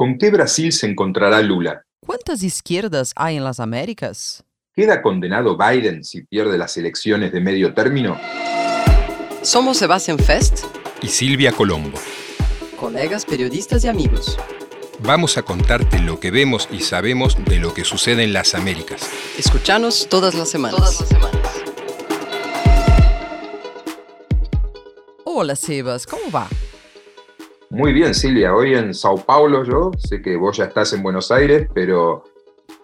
¿Con qué Brasil se encontrará Lula? ¿Cuántas izquierdas hay en las Américas? ¿Queda condenado Biden si pierde las elecciones de medio término? Somos Sebastián Fest y Silvia Colombo. Colegas periodistas y amigos. Vamos a contarte lo que vemos y sabemos de lo que sucede en las Américas. Escuchanos todas las semanas. Todas las semanas. Hola Sebas, ¿cómo va? Muy bien, Silvia. Hoy en Sao Paulo yo, sé que vos ya estás en Buenos Aires, pero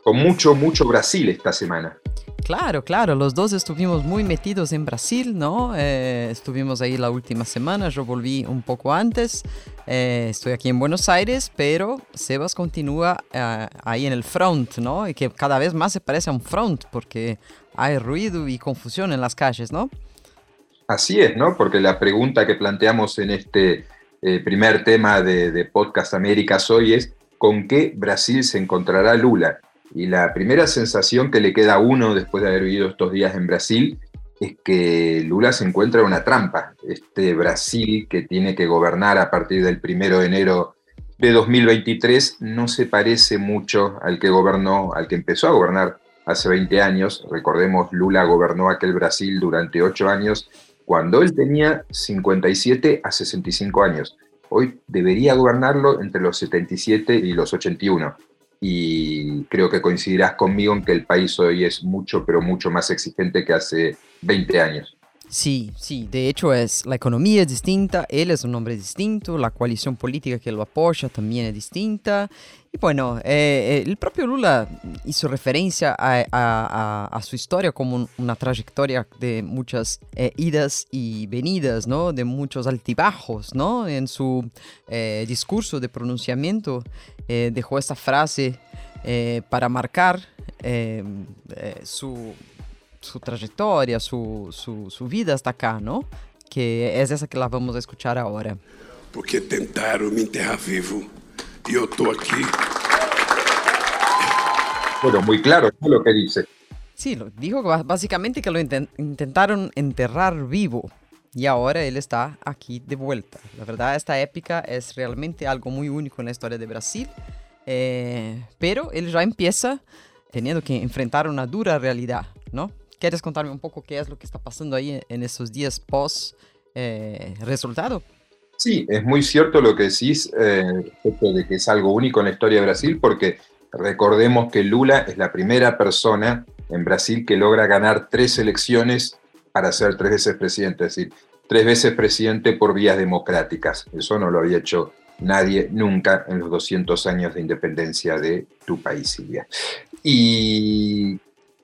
con mucho, mucho Brasil esta semana. Claro, claro, los dos estuvimos muy metidos en Brasil, ¿no? Eh, estuvimos ahí la última semana, yo volví un poco antes, eh, estoy aquí en Buenos Aires, pero Sebas continúa eh, ahí en el front, ¿no? Y que cada vez más se parece a un front porque hay ruido y confusión en las calles, ¿no? Así es, ¿no? Porque la pregunta que planteamos en este primer tema de, de Podcast Américas hoy es, ¿con qué Brasil se encontrará Lula? Y la primera sensación que le queda a uno después de haber vivido estos días en Brasil es que Lula se encuentra en una trampa. Este Brasil que tiene que gobernar a partir del primero de enero de 2023 no se parece mucho al que gobernó, al que empezó a gobernar hace 20 años. Recordemos, Lula gobernó aquel Brasil durante 8 años cuando él tenía 57 a 65 años. Hoy debería gobernarlo entre los 77 y los 81 y creo que coincidirás conmigo en que el país hoy es mucho, pero mucho más exigente que hace 20 años. Sí, sí, de hecho es la economía es distinta, él es un hombre distinto, la coalición política que lo apoya también es distinta. Y bueno, eh, eh, el propio Lula hizo referencia a, su historia como una trayectoria de muchas eh, idas y venidas, ¿no? De muchos altibajos, ¿no? En su discurso de pronunciamiento dejó esta frase para marcar su su trayectoria, su, su, su, vida hasta acá, ¿no? Que es esa que la vamos a escuchar ahora. Porque tentaron me enterrar vivo y yo estoy aquí. Bueno, muy claro lo que dice. Sí, lo, dijo básicamente que lo intentaron enterrar vivo y ahora él está aquí de vuelta. La verdad, esta épica es realmente algo muy único en la historia de Brasil, eh, pero él ya empieza teniendo que enfrentar una dura realidad, ¿no? ¿Quieres contarme un poco qué es lo que está pasando ahí en esos días post eh, resultado? Sí, es muy cierto lo que decís eh, de que es algo único en la historia de Brasil, porque recordemos que Lula es la primera persona en Brasil que logra ganar tres elecciones para ser tres veces presidente, es decir, tres veces presidente por vías democráticas. Eso no lo había hecho nadie nunca en los 200 años de independencia de tu país, Silvia. Y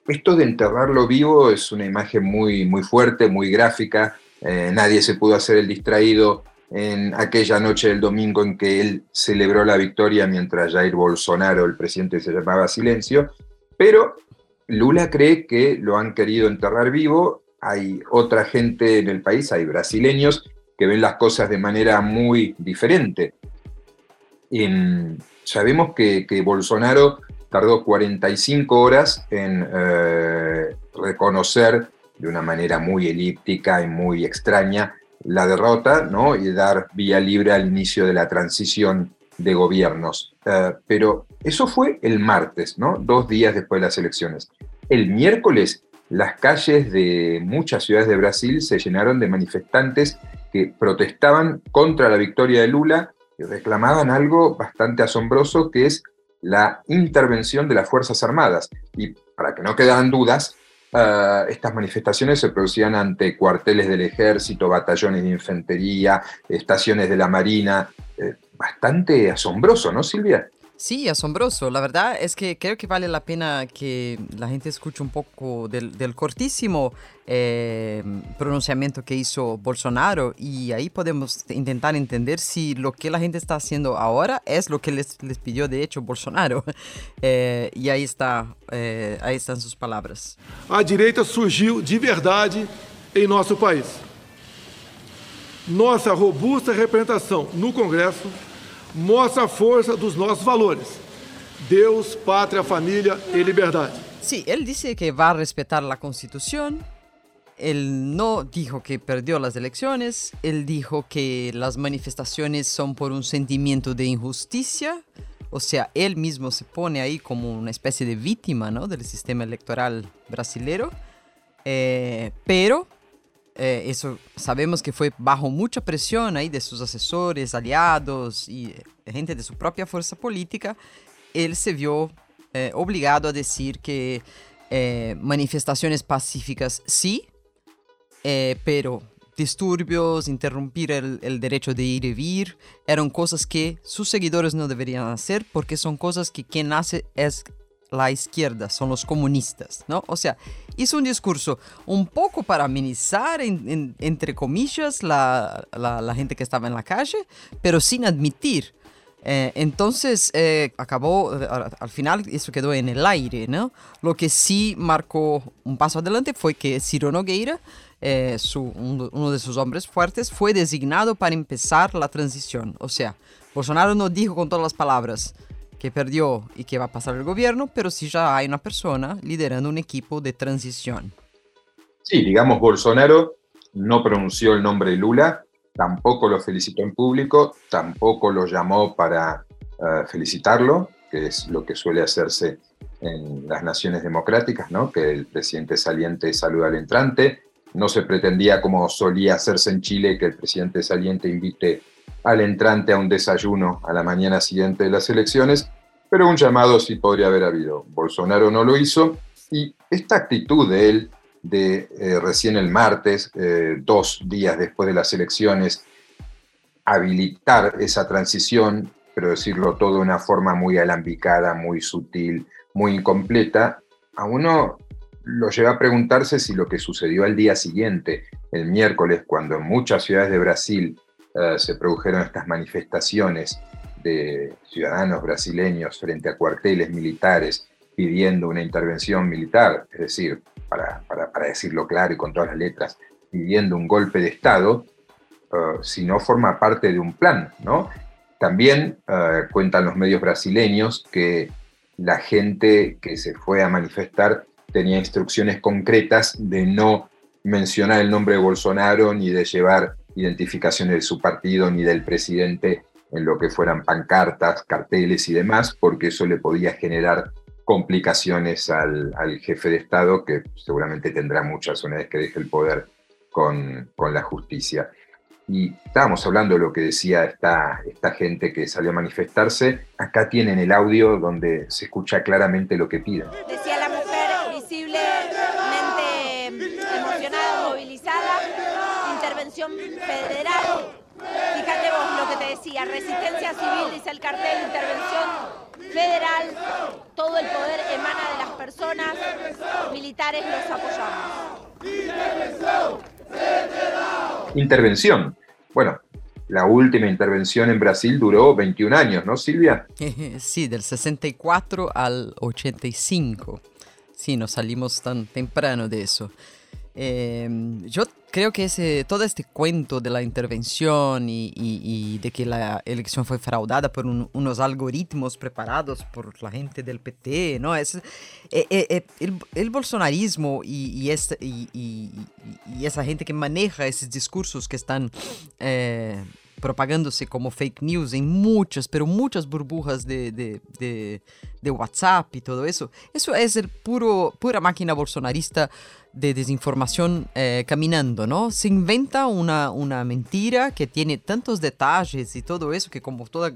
esto de enterrarlo vivo es una imagen muy, muy fuerte, muy gráfica. Eh, nadie se pudo hacer el distraído en aquella noche del domingo en que él celebró la victoria mientras Jair Bolsonaro, el presidente, se llamaba silencio. Pero Lula cree que lo han querido enterrar vivo. Hay otra gente en el país, hay brasileños que ven las cosas de manera muy diferente. sabemos que, que Bolsonaro tardó 45 horas en eh, reconocer de una manera muy elíptica y muy extraña la derrota ¿no? y dar vía libre al inicio de la transición de gobiernos. Eh, pero eso fue el martes, ¿no? dos días después de las elecciones. El miércoles las calles de muchas ciudades de Brasil se llenaron de manifestantes que protestaban contra la victoria de Lula y reclamaban algo bastante asombroso que es la intervención de las Fuerzas Armadas. Y para que no quedaran dudas, eh, estas manifestaciones se producían ante cuarteles del ejército, batallones de infantería, estaciones de la Marina. Eh, bastante asombroso, ¿no, Silvia? Sí, asombroso. La verdad es que creo que vale la pena que la gente escuche un poco del, cortísimo eh, pronunciamiento que hizo Bolsonaro y ahí podemos intentar entender si lo que la gente está haciendo ahora es lo que les, les pidió de hecho Bolsonaro. Eh, y ahí, está, eh, ahí están sus palabras. A direita surgiu de verdade em nosso país. Nossa robusta representação no Congresso mostra a força dos nossos valores: Deus, pátria, família e liberdade. Sí, él dice que va a respetar la Constitución. Él no dijo que perdió las elecciones. Él dijo que las manifestaciones son por un sentimiento de injusticia, O sea, él mismo se pone ahí como una especie de víctima ¿no? del sistema electoral brasilero. Eh, pero eh, eso sabemos que fue bajo mucha presión ahí de sus asesores, aliados y gente de su propia fuerza política. Él se vio eh, obligado a decir que manifestaciones pacíficas sí, pero disturbios, interrumpir el, el, derecho de ir y vir, eran cosas que sus seguidores no deberían hacer porque son cosas que quien hace es la izquierda, son los comunistas, ¿no? O sea, hizo un discurso un poco para amenizar, entre comillas, la, la, gente que estaba en la calle, pero sin admitir. Eh, entonces, eh, acabó, eh, al final eso quedó en el aire, ¿no? Lo que sí marcó un paso adelante fue que Ciro Nogueira, su, uno de sus hombres fuertes, fue designado para empezar la transición. O sea, Bolsonaro no dijo con todas las palabras, que perdió y que va a pasar el gobierno, pero sí ya hay una persona liderando un equipo de transición. Sí, digamos, Bolsonaro no pronunció el nombre de Lula, tampoco lo felicitó en público, tampoco lo llamó para eh, felicitarlo, que es lo que suele hacerse en las naciones democráticas, ¿no? que el presidente saliente saluda al entrante. No se pretendía, como solía hacerse en Chile, que el presidente saliente invite al entrante a un desayuno a la mañana siguiente de las elecciones, pero un llamado sí podría haber habido. Bolsonaro no lo hizo y esta actitud de él de eh, recién el martes, eh, dos días después de las elecciones, habilitar esa transición, pero decirlo todo de una forma muy alambicada, muy sutil, muy incompleta, a uno lo lleva a preguntarse si lo que sucedió al día siguiente, el miércoles, cuando en muchas ciudades de Brasil eh, se produjeron estas manifestaciones de ciudadanos brasileños frente a cuarteles militares pidiendo una intervención militar, es decir, para, decirlo claro y con todas las letras, pidiendo un golpe de Estado, uh, si no forma parte de un plan, ¿no? También uh, cuentan los medios brasileños que la gente que se fue a manifestar tenía instrucciones concretas de no mencionar el nombre de Bolsonaro ni de llevar identificaciones de su partido ni del presidente en lo que fueran pancartas, carteles y demás, porque eso le podía generar complicaciones al, jefe de Estado, que seguramente tendrá muchas una vez que deje el poder con, con, la justicia. Y estábamos hablando de lo que decía esta, esta gente que salió a manifestarse. Acá tienen el audio donde se escucha claramente lo que piden. Decía la mujer visiblemente federal Fíjate vos lo que te decía, resistencia civil, dice el cartel, intervención federal, todo el poder emana de las personas, militares los apoyamos. Intervención. Bueno, la última intervención en Brasil duró 21 años, ¿no, Silvia? Sí, del 64 al 85. Sí, nos salimos tan temprano de eso. Em, yo creo que ese, todo este cuento de la intervención y, de que la elección fue fraudada por unos algoritmos preparados por la gente del PT, ¿no? Es, eh, eh, eh, el, bolsonarismo y, y, esa gente que maneja esos discursos que están propagándose como fake news en muchas, pero muchas burbujas de, de, de, WhatsApp y todo eso. Eso es el puro, pura máquina bolsonarista de desinformación eh, caminando, ¿no? Se inventa una, una mentira que tiene tantos detalles y todo eso que como toda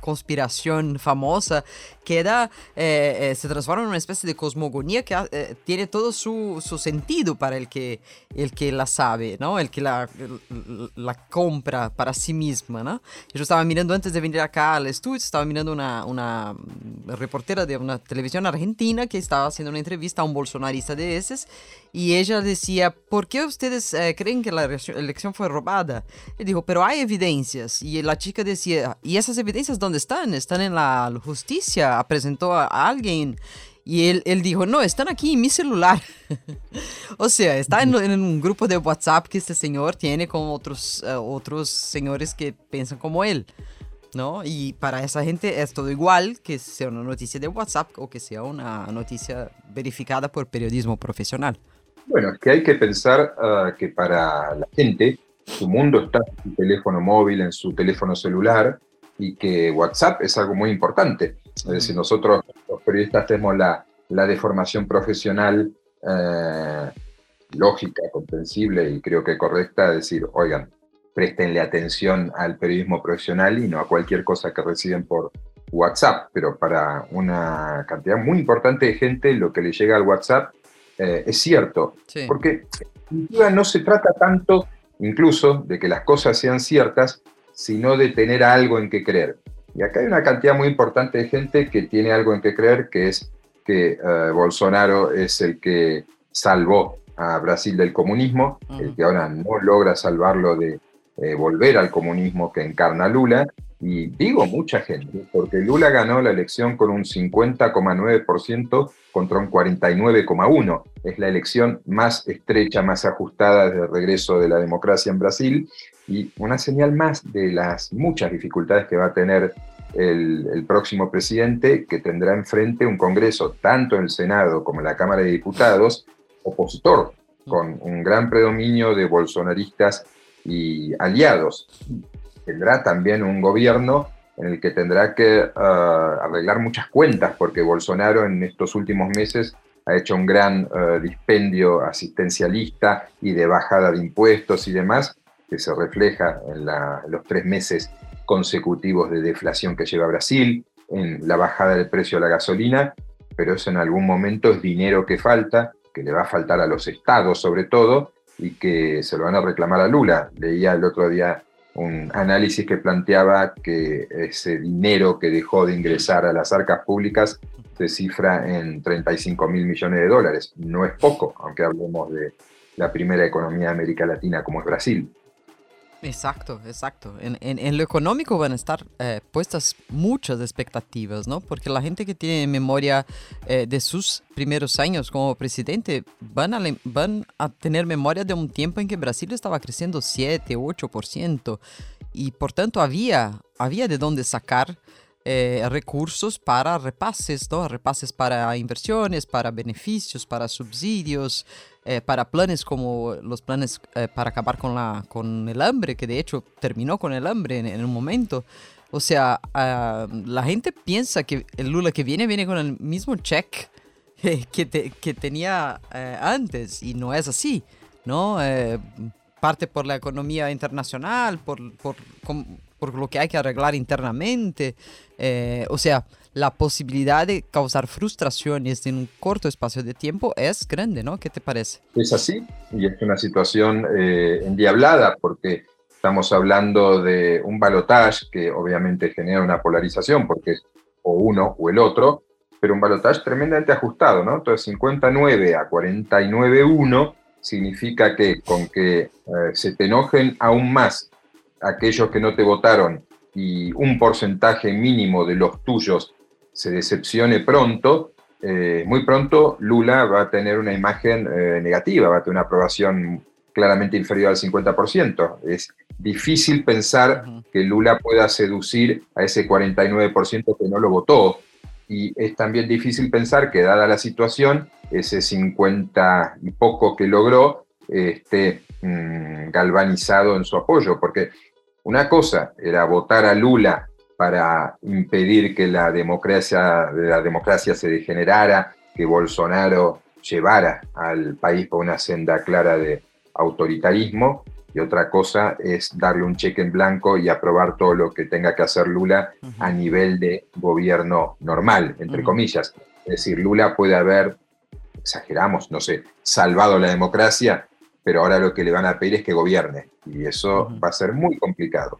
conspiración famosa queda, eh, eh, se transforma en una especie de cosmogonía que tiene todo su, su, sentido para el que, el que la sabe, ¿no? El que la, la compra para sí misma, ¿no? Yo estaba mirando antes de venir acá al estudio, estaba mirando una, una reportera de una televisión argentina que estaba haciendo una entrevista a un bolsonarista de esos y ella decía, ¿por qué ustedes eh, creen que la elección fue robada? Y dijo, pero hay evidencias. Y la chica decía, ¿y esas evidencias dónde están? Están en la justicia. Presentó a, alguien. Y él, él, dijo, no, están aquí en mi celular. o sea, está en, un grupo de WhatsApp que este señor tiene con otros, eh, otros señores que piensan como él. ¿No? Y para esa gente es todo igual que sea una noticia de WhatsApp o que sea una noticia verificada por periodismo profesional. Bueno, es que hay que pensar ah, que para la gente su mundo está en su teléfono móvil, en su teléfono celular, y que WhatsApp es algo muy importante. Es decir, nosotros los periodistas tenemos la, la deformación profesional eh, lógica, comprensible y creo que correcta, de decir, oigan, préstenle atención al periodismo profesional y no a cualquier cosa que reciben por WhatsApp, pero para una cantidad muy importante de gente lo que le llega al WhatsApp eh, es cierto, porque no se trata tanto incluso de que las cosas sean ciertas, sino de tener algo en que creer. Y acá hay una cantidad muy importante de gente que tiene algo en que creer, que es que eh, Bolsonaro es el que salvó a Brasil del comunismo, el que ahora no logra salvarlo de eh, volver al comunismo que encarna Lula. Y digo mucha gente, porque Lula ganó la elección con un 50,9% contra un 49,1%. Es la elección más estrecha, más ajustada desde el regreso de la democracia en Brasil y una señal más de las muchas dificultades que va a tener el, el, próximo presidente, que tendrá enfrente un Congreso, tanto en el Senado como en la Cámara de Diputados, opositor, con un gran predominio de bolsonaristas y aliados. Tendrá también un gobierno en el que tendrá que ah, arreglar muchas cuentas, porque Bolsonaro en estos últimos meses ha hecho un gran ah, dispendio asistencialista y de bajada de impuestos y demás, que se refleja en, los tres meses consecutivos de deflación que lleva Brasil, en la bajada del precio de la gasolina, pero eso en algún momento es dinero que falta, que le va a faltar a los estados sobre todo, y que se lo van a reclamar a Lula. Leía el otro día un análisis que planteaba que ese dinero que dejó de ingresar a las arcas públicas se cifra en 35 mil millones de dólares. No es poco, aunque hablemos de la primera economía de América Latina como es Brasil. Exacto, exacto. En, lo económico van a estar eh, puestas muchas expectativas, ¿no? Porque la gente que tiene memoria eh, de sus primeros años como presidente van a, van a tener memoria de un tiempo en que Brasil estaba creciendo 7, 8%. Y por tanto había, había de dónde sacar eh, recursos para repases, ¿no? Repases para inversiones, para beneficios, para subsidios, eh, para planes como los planes eh, para acabar con, la, con el hambre, que de hecho terminó con el hambre en, un momento. O sea, ah, la gente piensa que el Lula que viene viene con el mismo check que, que tenía antes y no es así, ¿no? parte por la economía internacional, por, por, por lo que hay que arreglar internamente. Eh, o sea, la posibilidad de causar frustraciones en un corto espacio de tiempo es grande, ¿no? ¿Qué te parece? Es así, y es una situación eh, endiablada porque estamos hablando de un balotaje que obviamente genera una polarización porque es o uno o el otro, pero un balotaje tremendamente ajustado, ¿no? Entonces 59 a 49-1 significa que con que eh, se te enojen aún más aquellos que no te votaron y un porcentaje mínimo de los tuyos se decepcione pronto, eh, muy pronto Lula va a tener una imagen eh, negativa, va a tener una aprobación claramente inferior al 50%. Es difícil pensar que Lula pueda seducir a ese 49% que no lo votó. Y es también difícil pensar que, dada la situación, ese 50 y poco que logró esté mm, galvanizado en su apoyo, porque una cosa era votar a Lula para impedir que la democracia, la democracia se degenerara, que Bolsonaro llevara al país por una senda clara de autoritarismo, y otra cosa es darle un cheque en blanco y aprobar todo lo que tenga que hacer Lula a nivel de gobierno normal, entre comillas. Es decir, Lula puede haber, exageramos, no sé, salvado la democracia, pero ahora lo que le van a pedir es que gobierne y eso va a ser muy complicado.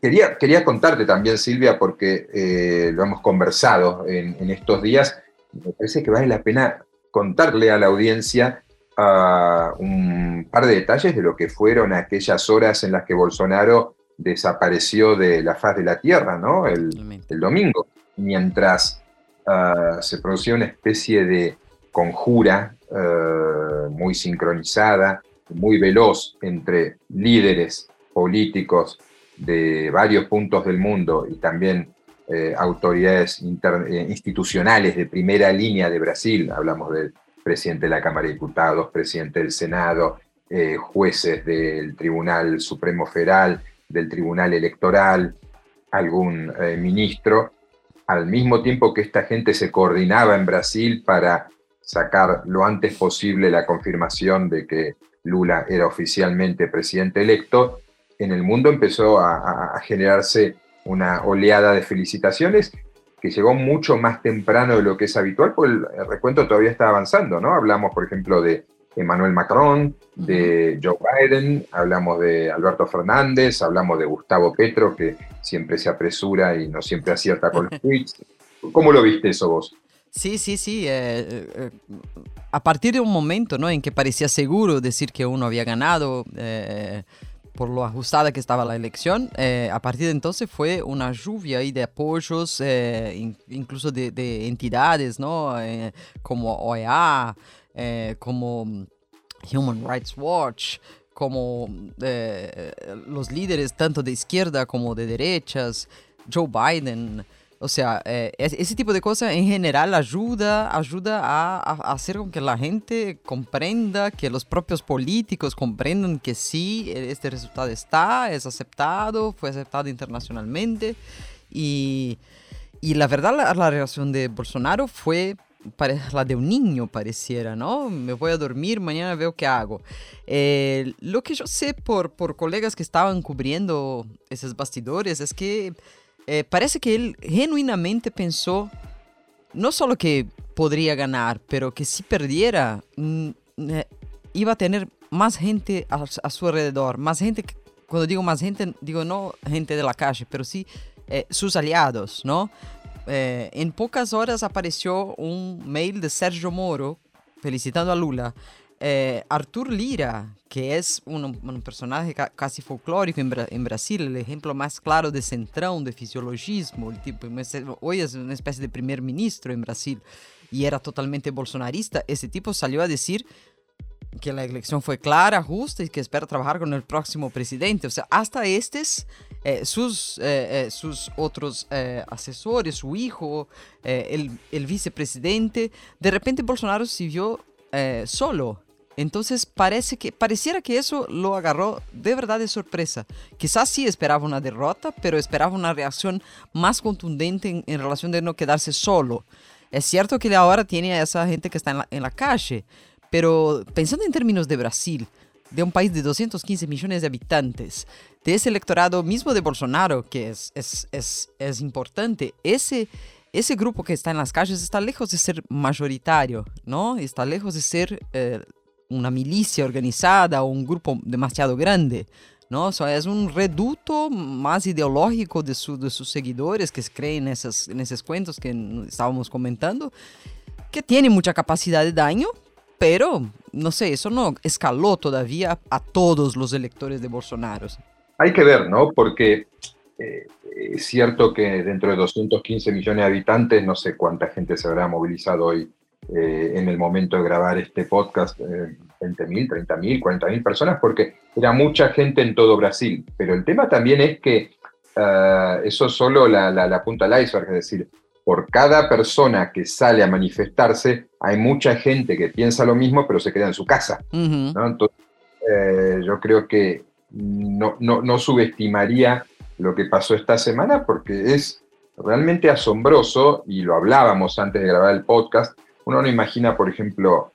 Quería, quería contarte también, Silvia, porque eh, lo hemos conversado en, estos días, me parece que vale la pena contarle a la audiencia uh, un par de detalles de lo que fueron aquellas horas en las que Bolsonaro desapareció de la faz de la tierra, ¿no? El, el domingo, mientras uh, se producía una especie de conjura uh, muy sincronizada muy veloz entre líderes políticos de varios puntos del mundo y también eh, autoridades eh, institucionales de primera línea de Brasil, hablamos del presidente de la Cámara de Diputados, presidente del Senado, eh, jueces del Tribunal Supremo Federal, del Tribunal Electoral, algún ministro, al mismo tiempo que esta gente se coordinaba en Brasil para sacar lo antes posible la confirmación de que Lula era oficialmente presidente electo, en el mundo empezó a, generarse una oleada de felicitaciones que llegó mucho más temprano de lo que es habitual, porque el recuento todavía está avanzando, ¿no? Hablamos, por ejemplo, de Emmanuel Macron, de Joe Biden, hablamos de Alberto Fernández, hablamos de Gustavo Petro, que siempre se apresura y no siempre acierta con los tweets. ¿Cómo lo viste eso vos? Sí, sí, sí. Eh, eh, a partir de un momento ¿no? en que parecía seguro decir que uno había ganado eh, por lo ajustada que estaba la elección, a partir de entonces fue una lluvia de apoyos, incluso de, de, entidades ¿no? como OEA, como Human Rights Watch, como los líderes tanto de izquierda como de derechas, Joe Biden. O sea, eh, ese tipo de cosas en general ayuda, ayuda a, hacer con que la gente comprenda, que los propios políticos comprendan que sí, este resultado está, es aceptado, fue aceptado internacionalmente. Y, y la verdad, la, la, reacción de Bolsonaro fue la de un niño, pareciera, ¿no? Me voy a dormir, mañana veo qué hago. Eh, lo que yo sé por, por colegas que estaban cubriendo esos bastidores es que eh, parece que él genuinamente pensó no solo que podría ganar, pero que si perdiera, mm, eh, iba a tener más gente a, su alrededor. Más gente, cuando digo más gente, digo no gente de la calle, pero sí eh, sus aliados, ¿no? en pocas horas apareció un mail de Sergio Moro felicitando a Lula eh, Artur Lira, que es un, personaje casi folclórico en, Brasil, el ejemplo más claro de centrón, de fisiologismo, tipo, hoy es una especie de primer ministro en Brasil y era totalmente bolsonarista, ese tipo salió a decir que la elección fue clara, justa y que espera trabajar con el próximo presidente. O sea, hasta estos, eh, sus, eh, sus otros asesores, su hijo, el, el, vicepresidente, de repente Bolsonaro se vio solo entonces parece que, pareciera que eso lo agarró de verdad de sorpresa. Quizás sí esperaba una derrota, pero esperaba una reacción más contundente en, relación de no quedarse solo. Es cierto que ahora tiene a esa gente que está en la, calle, pero pensando en términos de Brasil, de un país de 215 millones de habitantes, de ese electorado mismo de Bolsonaro, que es, es, es, es importante, ese, ese grupo que está en las calles está lejos de ser mayoritario, ¿no? Está lejos de ser eh, una milicia organizada o un grupo demasiado grande. ¿no? es un reduto más ideológico de, sus seguidores que creen en esos, en esos cuentos que estábamos comentando, que tiene mucha capacidad de daño, pero no sé, eso no escaló todavía a todos los electores de Bolsonaro. Hay que ver, ¿no? Porque eh, es cierto que dentro de 215 millones de habitantes, no sé cuánta gente se habrá movilizado hoy eh, en el momento de grabar este podcast, eh, 20.000, 30.000, 40.000 personas, porque era mucha gente en todo Brasil. Pero el tema también es que uh, eso es solo la, la, punta del iceberg, es decir, por cada persona que sale a manifestarse, hay mucha gente que piensa lo mismo, pero se queda en su casa. Entonces, eh, yo creo que no, no, no subestimaría lo que pasó esta semana porque es realmente asombroso, y lo hablábamos antes de grabar el podcast, uno no imagina, por ejemplo,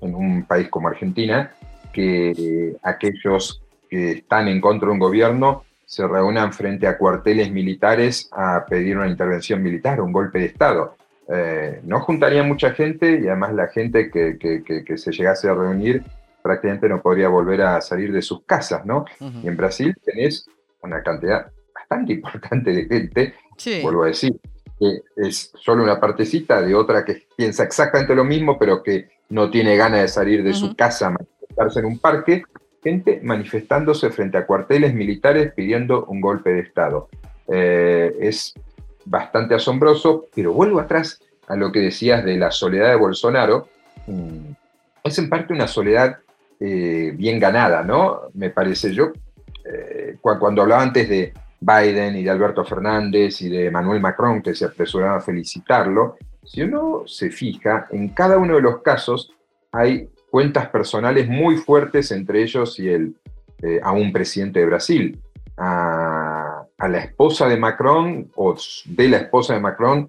en un país como Argentina, que aquellos que están en contra de un gobierno se reúnan frente a cuarteles militares a pedir una intervención militar, un golpe de Estado. Eh, no juntaría mucha gente y además la gente que, que, se llegase a reunir prácticamente no podría volver a salir de sus casas, ¿no? Y en Brasil tenés una cantidad bastante importante de gente, vuelvo a decir, que es solo una partecita de otra que piensa exactamente lo mismo, pero que no tiene ganas de salir de su casa a manifestarse en un parque, gente manifestándose frente a cuarteles militares pidiendo un golpe de Estado. Eh, es bastante asombroso, pero vuelvo atrás a lo que decías de la soledad de Bolsonaro. Mm, es en parte una soledad eh, bien ganada, ¿no? Me parece yo. Eh, cuando hablaba antes de Biden y de Alberto Fernández y de Manuel Macron, que se apresuraba a felicitarlo, si uno se fija, en cada uno de los casos hay cuentas personales muy fuertes entre ellos y el, eh, a un presidente de Brasil. A, la esposa de Macron o de la esposa de Macron,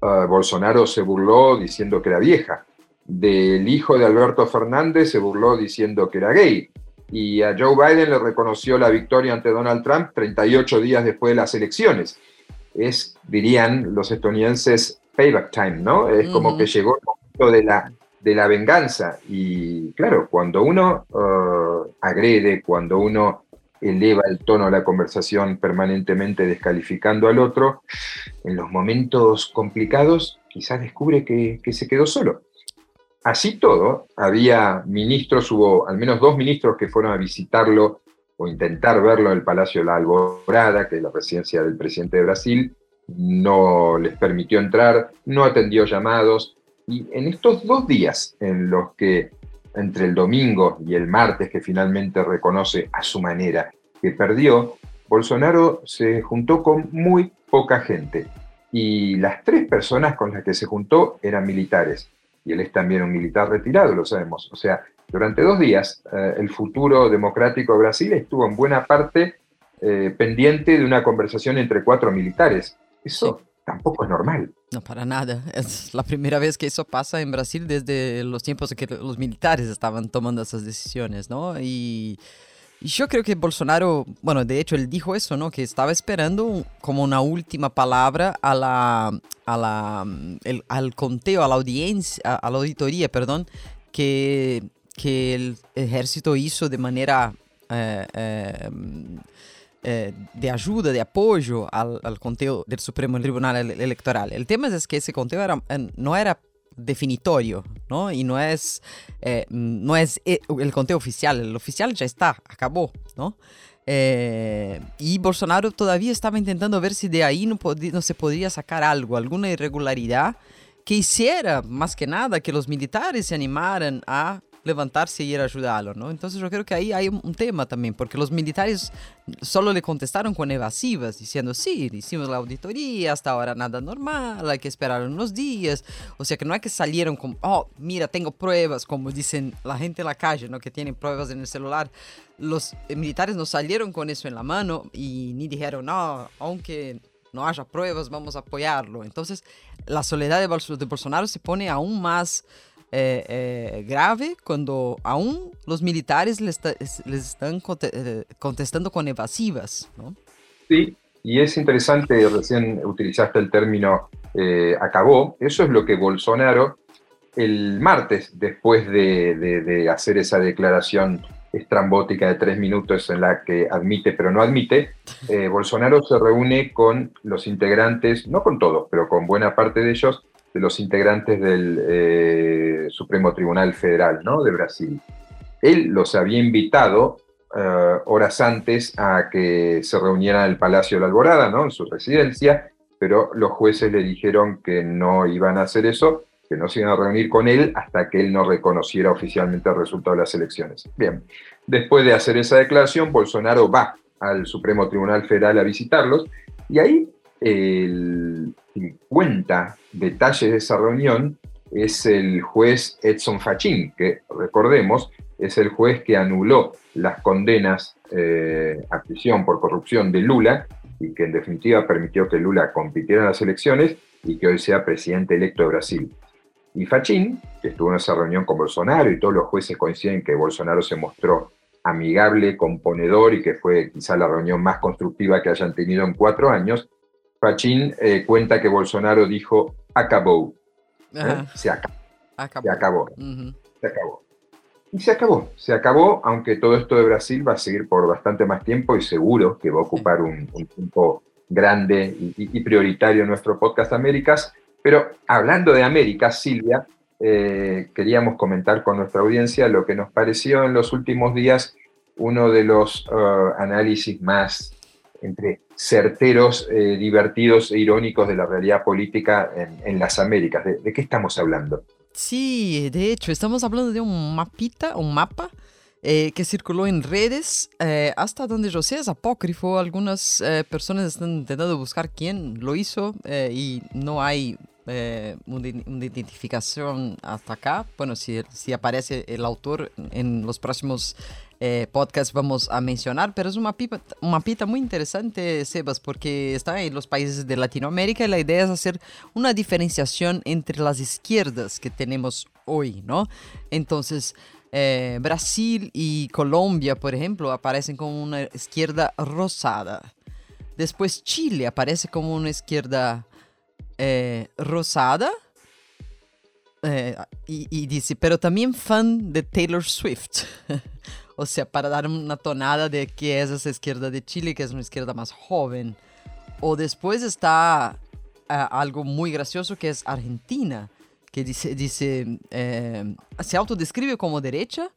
uh, Bolsonaro se burló diciendo que era vieja. Del hijo de Alberto Fernández se burló diciendo que era gay. Y a Joe Biden le reconoció la victoria ante Donald Trump 38 días después de las elecciones. Es, dirían los estadounidenses, payback time, ¿no? Es como que llegó el momento de la, de la venganza. Y claro, cuando uno uh, agrede, cuando uno eleva el tono de la conversación permanentemente descalificando al otro, en los momentos complicados quizás descubre que, que se quedó solo. Así todo, había ministros, hubo al menos dos ministros que fueron a visitarlo o intentar verlo en el Palacio de la Alborada, que es la residencia del presidente de Brasil, no les permitió entrar, no atendió llamados, y en estos dos días en los que entre el domingo y el martes, que finalmente reconoce a su manera que perdió, Bolsonaro se juntó con muy poca gente. Y las tres personas con las que se juntó eran militares. Y él es también un militar retirado, lo sabemos. O sea, durante dos días eh, el futuro democrático de Brasil estuvo en buena parte eh, pendiente de una conversación entre cuatro militares. Eso tampoco es normal. No, para nada. Es la primera vez que eso pasa en Brasil desde los tiempos en que los militares estaban tomando esas decisiones, ¿no? Y yo creo que Bolsonaro, bueno, de hecho él dijo eso, ¿no? Que estaba esperando como una última palabra a la, a la, el, al conteo, a la audiencia, a, la auditoría, perdón, que, que el ejército hizo de manera... Eh, eh, eh, de ayuda, de apoyo al, al, conteo del Supremo Tribunal Electoral. El tema es que ese conteo era, eh, no era definitorio, ¿no? Y no es, eh, no es el conteo oficial, el oficial ya está, acabó, ¿no? Eh, y Bolsonaro todavía estaba intentando ver si de ahí no, no se podría sacar algo, alguna irregularidad que hiciera más que nada que los militares se animaran a levantarse y ir a ayudarlo, ¿no? Entonces yo creo que ahí hay un, tema también, porque los militares solo le contestaron con evasivas, diciendo, sí, hicimos la auditoría, hasta ahora nada normal, hay que esperar unos días, o sea que no es que salieron con, oh, mira, tengo pruebas, como dicen la gente en la calle, ¿no? Que tienen pruebas en el celular. Los militares no salieron con eso en la mano y ni dijeron, no, aunque no haya pruebas, vamos a apoyarlo. Entonces, la soledad de, Bolsonaro se pone aún más eh, eh, grave cuando aún los militares les, les están eh, contestando con evasivas, ¿no? Sí, y es interesante, recién utilizaste el término acabó, eso es lo que Bolsonaro el martes, después de, de, hacer esa declaración estrambótica de tres minutos en la que admite pero no admite, Bolsonaro se reúne con los integrantes, no con todos, pero con buena parte de ellos, de los integrantes del eh, Supremo Tribunal Federal ¿no? de Brasil. Él los había invitado eh, horas antes a que se reunieran en el Palacio de la Alborada, ¿no? en su residencia, pero los jueces le dijeron que no iban a hacer eso, que no se iban a reunir con él hasta que él no reconociera oficialmente el resultado de las elecciones. Bien, después de hacer esa declaración, Bolsonaro va al Supremo Tribunal Federal a visitarlos y ahí el cuenta detalles de esa reunión es el juez Edson Fachin, que recordemos es el juez que anuló las condenas eh, a prisión por corrupción de Lula y que en definitiva permitió que Lula compitiera en las elecciones y que hoy sea presidente electo de Brasil. Y Fachin, que estuvo en esa reunión con Bolsonaro y todos los jueces coinciden que Bolsonaro se mostró amigable, componedor y que fue quizá la reunión más constructiva que hayan tenido en cuatro años, Pachín eh, cuenta que Bolsonaro dijo, acabó. ¿eh? Se acabó. Se acabó. Se acabó. Y se acabó. Se acabó, aunque todo esto de Brasil va a seguir por bastante más tiempo y seguro que va a ocupar un, tiempo grande y, prioritario en nuestro podcast Américas. Pero hablando de Américas, Silvia, eh, queríamos comentar con nuestra audiencia lo que nos pareció en los últimos días uno de los uh, análisis más entre certeros, eh, divertidos e irónicos de la realidad política en, las Américas. ¿De, qué estamos hablando? Sí, de hecho, estamos hablando de un mapita, un mapa eh, que circuló en redes. Eh, hasta donde yo sé es apócrifo. Algunas personas están intentando buscar quién lo hizo y no hay una, identificación hasta acá. Bueno, si, si aparece el autor en los próximos eh, podcast vamos a mencionar, pero es un mapita, un mapita muy interesante, Sebas, porque está en los países de Latinoamérica y la idea es hacer una diferenciación entre las izquierdas que tenemos hoy, ¿no? Entonces, eh, Brasil y Colombia, por ejemplo, aparecen como una izquierda rosada. Después Chile aparece como una izquierda eh, rosada. Y, y dice, pero también fan de Taylor Swift. o sea, para dar una tonada de que es esa izquierda de Chile, que es una izquierda más joven. O después está ah, algo muy gracioso que es Argentina, que dice, dice eh, se autodescribe como derecha,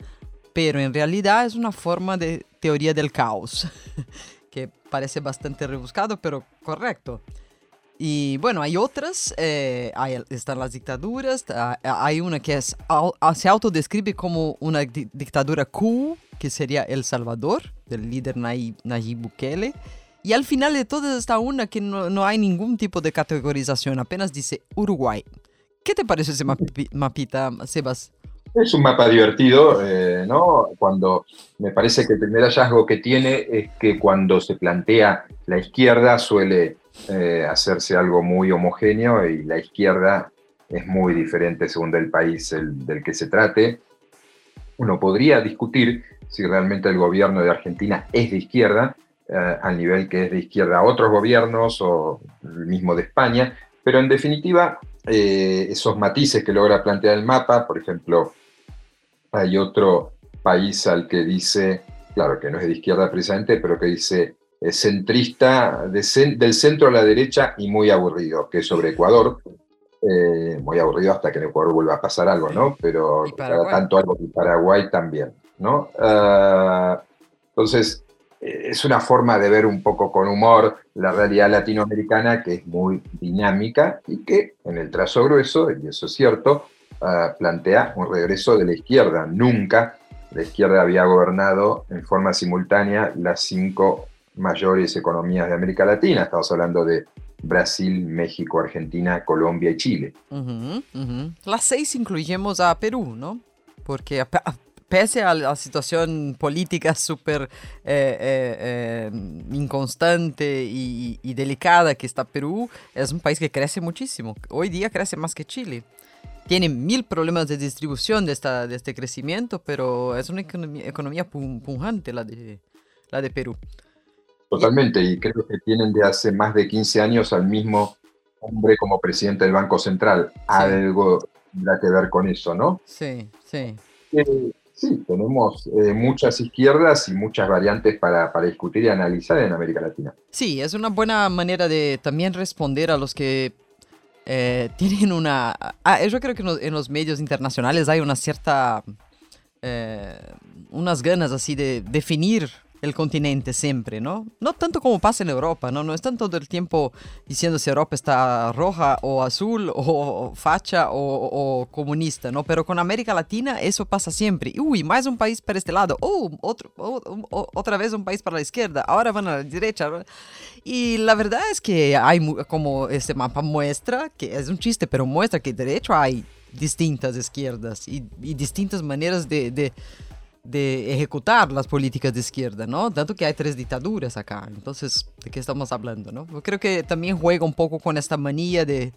pero en realidad es una forma de teoría del caos, que parece bastante rebuscado, pero correcto. Y bueno, hay otras, eh, hay- están las dictaduras, hay una que es, se autodescribe como una di- dictadura cool, que sería El Salvador, del líder Nayib, Nayib Bukele. Y al final de todas está una que no, no hay ningún tipo de categorización, apenas dice Uruguay. ¿Qué te parece ese mapi- mapita, Sebas? Es un mapa divertido, eh, ¿no? Cuando me parece que el primer hallazgo que tiene es que cuando se plantea la izquierda suele eh, hacerse algo muy homogéneo y la izquierda es muy diferente según del país el- del que se trate. Uno podría discutir si realmente el gobierno de Argentina es de izquierda, eh, al nivel que es de izquierda otros gobiernos o el mismo de España, pero en definitiva eh, esos matices que logra plantear el mapa, por ejemplo, hay otro país al que dice, claro que no es de izquierda precisamente, pero que dice centrista, de cen- del centro a la derecha y muy aburrido, que es sobre Ecuador. Eh, muy aburrido hasta que en Ecuador vuelva a pasar algo, ¿no? Pero cada tanto algo y Paraguay también, ¿no? Ah, entonces, eh, es una forma de ver un poco con humor la realidad latinoamericana que es muy dinámica y que en el trazo grueso, y eso es cierto, ah, plantea un regreso de la izquierda. Nunca la izquierda había gobernado en forma simultánea las cinco mayores economías de América Latina. Estamos hablando de Brasil, México, Argentina, Colombia y Chile. Ujú, ujú. Las seis incluimos a Perú, ¿no? Porque a a- pese a la situación política súper eh, eh, eh, inconstante y, y delicada que está Perú, es un país que crece muchísimo. Hoy día crece más que Chile. Tiene mil problemas de distribución de, esta, de este crecimiento, pero es una economía, economía pun- pujante la de, la de Perú. Totalmente, y creo que tienen de hace más de 15 años al mismo hombre como presidente del Banco Central. Algo tendrá que ver con eso, ¿no? Sí, sí. Eh, sí, tenemos eh, muchas izquierdas y muchas variantes para, para discutir y analizar en América Latina. Sí, es una buena manera de también responder a los que eh, tienen una... Ah, yo creo que en los, medios internacionales hay una cierta... unas ganas así de definir el continente siempre, ¿no? No tanto como pasa en Europa, ¿no? No están todo el tiempo diciendo si Europa está roja o azul o facha o, o comunista, ¿no? Pero con América Latina eso pasa siempre. Uy, más un país para este lado. Oh, otro, o- o- otra vez un país para la izquierda. Ahora van a la derecha. Y la verdad es que hay como este mapa muestra, que es un chiste, pero muestra que de hecho hay distintas izquierdas y, y distintas maneras de, de, de ejecutar las políticas de izquierda, ¿no? Tanto que hay tres dictaduras acá. Entonces, ¿de qué estamos hablando, no? Yo creo que también juega un poco con esta manía de,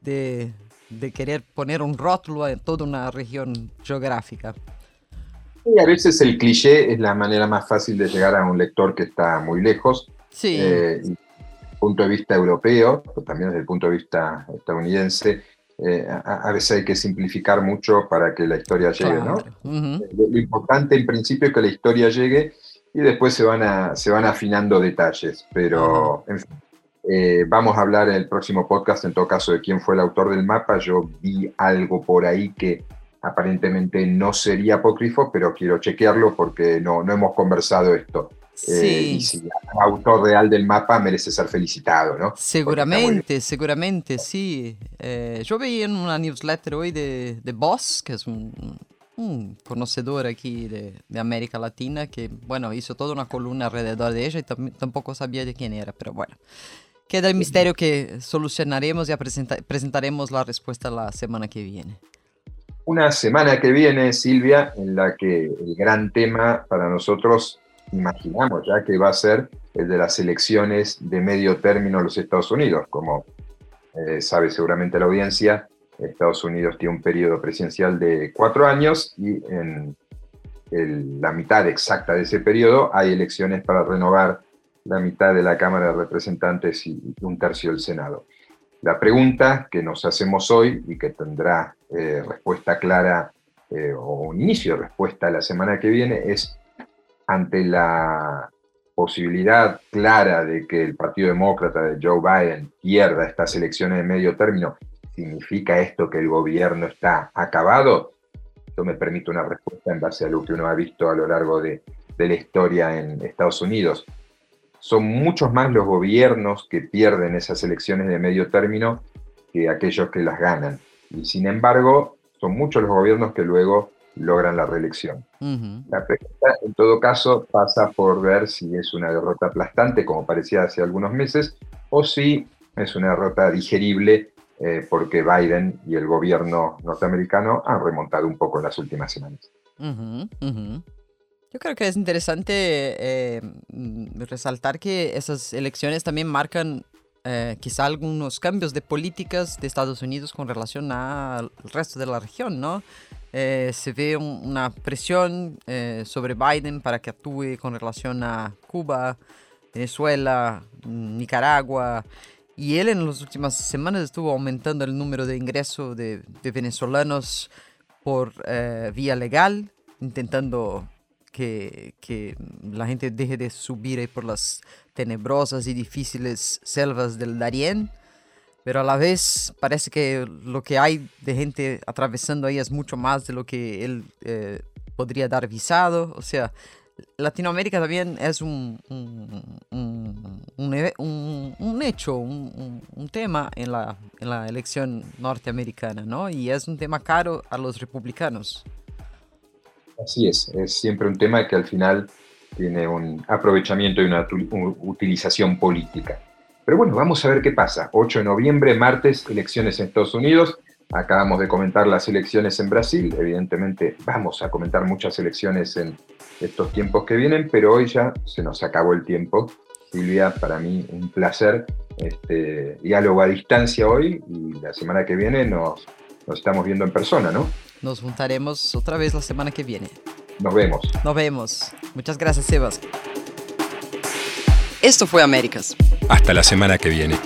de, de querer poner un rótulo en toda una región geográfica. Y a veces el cliché es la manera más fácil de llegar a un lector que está muy lejos. Sí. Eh, desde el punto de vista europeo, pero también desde el punto de vista estadounidense, eh, a, a veces hay que simplificar mucho para que la historia llegue, ¿no? claro. Ujú. Lo, lo importante en principio es que la historia llegue y después se van, a, se van afinando detalles. Pero, en fin, eh, vamos a hablar en el próximo podcast, en todo caso, de quién fue el autor del mapa. Yo vi algo por ahí que aparentemente no sería apócrifo, pero quiero chequearlo porque no, no hemos conversado esto. Eh, Sí. y si el autor real del mapa merece ser felicitado, ¿no? Seguramente, seguramente, sí. Eh, yo veí en una newsletter hoy de, de Boss, que es un, un conocedor aquí de, de América Latina, que, bueno, hizo toda una columna alrededor de ella y tam- tampoco sabía de quién era, pero bueno. Queda el misterio que solucionaremos y presenta- presentaremos la respuesta la semana que viene. Una semana que viene, Silvia, en la que el gran tema para nosotros, imaginamos ya que va a ser el de las elecciones de medio término en los Estados Unidos. Como eh, sabe seguramente la audiencia, Estados Unidos tiene un periodo presidencial de cuatro años y en la mitad exacta de ese periodo hay elecciones para renovar la mitad de la Cámara de Representantes y un tercio del Senado. La pregunta que nos hacemos hoy y que tendrá eh, respuesta clara eh, o un inicio de respuesta la semana que viene es ante la posibilidad clara de que el Partido Demócrata de Joe Biden pierda estas elecciones de medio término, ¿significa esto que el gobierno está acabado? Yo me permito una respuesta en base a lo que uno ha visto a lo largo de, de la historia en Estados Unidos son muchos más los gobiernos que pierden esas elecciones de medio término que aquellos que las ganan. Y sin embargo, son muchos los gobiernos que luego logran la reelección. La pregunta, en todo caso, pasa por ver si es una derrota aplastante, como parecía hace algunos meses, o si es una derrota digerible, eh, porque Biden y el gobierno norteamericano han remontado un poco en las últimas semanas. Yo creo que es interesante eh, mm, resaltar que esas elecciones también marcan eh, quizá algunos cambios de políticas de Estados Unidos con relación al resto de la región, ¿no? Eh, se ve una presión sobre Biden para que actúe con relación a Cuba, Venezuela, Nicaragua. Y él en las últimas semanas estuvo aumentando el número de ingresos de, de venezolanos por vía legal, intentando que, la gente deje de subir por las tenebrosas y difíciles selvas del Darién, pero a la vez parece que lo que hay de gente atravesando ahí es mucho más de lo que él eh, podría dar visado, o sea, Latinoamérica también es un, un, un, un hecho, un, tema en la, en la elección norteamericana, ¿no? Y es un tema caro a los republicanos. Así es, es siempre un tema que al final tiene un aprovechamiento y una utilización política. Pero bueno, vamos a ver qué pasa. 8 de noviembre, martes, elecciones en Estados Unidos. Acabamos de comentar las elecciones en Brasil. Evidentemente vamos a comentar muchas elecciones en estos tiempos que vienen, pero hoy ya se nos acabó el tiempo. Silvia, para mí un placer. Este, diálogo a distancia hoy y la semana que viene nos, nos estamos viendo en persona, ¿no? Nos juntaremos otra vez la semana que viene. Nos vemos. Nos vemos. Muchas gracias, Sebas. Esto fue Américas. Hasta la semana que viene.